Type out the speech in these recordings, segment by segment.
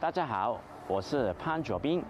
大家好，我是潘卓斌。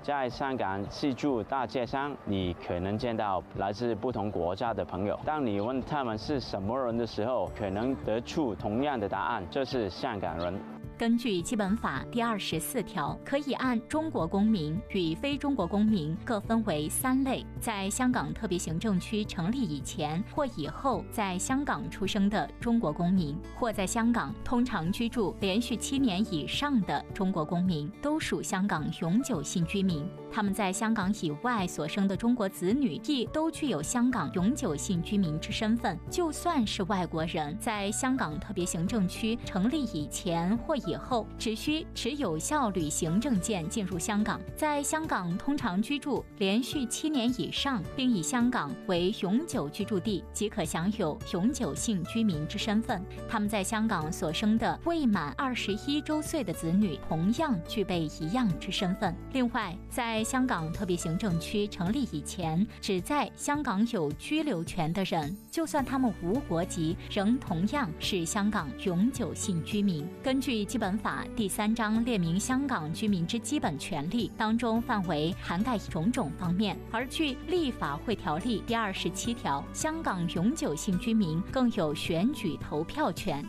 在香港四处大街上，你可能见到来自不同国家的朋友。当你问他们是什么人的时候，可能得出同样的答案：这是香港人。根据基本法第二十四条，可以按中国公民与非中国公民各分为三类。在香港特别行政区成立以前或以后在香港出生的中国公民，或在香港通常居住连续七年以上的中国公民，都属香港永久性居民。他们在香港以外所生的中国子女，亦都具有香港永久性居民之身份。就算是外国人，在香港特别行政区成立以前或以后，只需持有效旅行证件进入香港，在香港通常居住连续七年以上，并以香港为永久居住地，即可享有永久性居民之身份。他们在香港所生的未满二十一周岁的子女，同样具备一样之身份。另外，在香港特别行政区成立以前，只在香港有居留权的人，就算他们无国籍，仍同样是香港永久性居民。根据基本法第三章列明香港居民之基本权利当中，范围涵盖种种方面。而据立法会条例第二十七条，香港永久性居民更有选举投票权。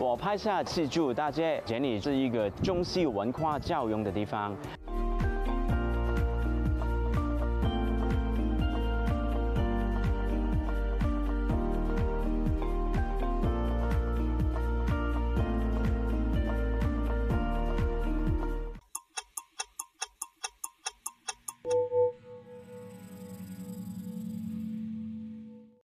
我拍下四柱大街，这里是一个中西文化交融的地方。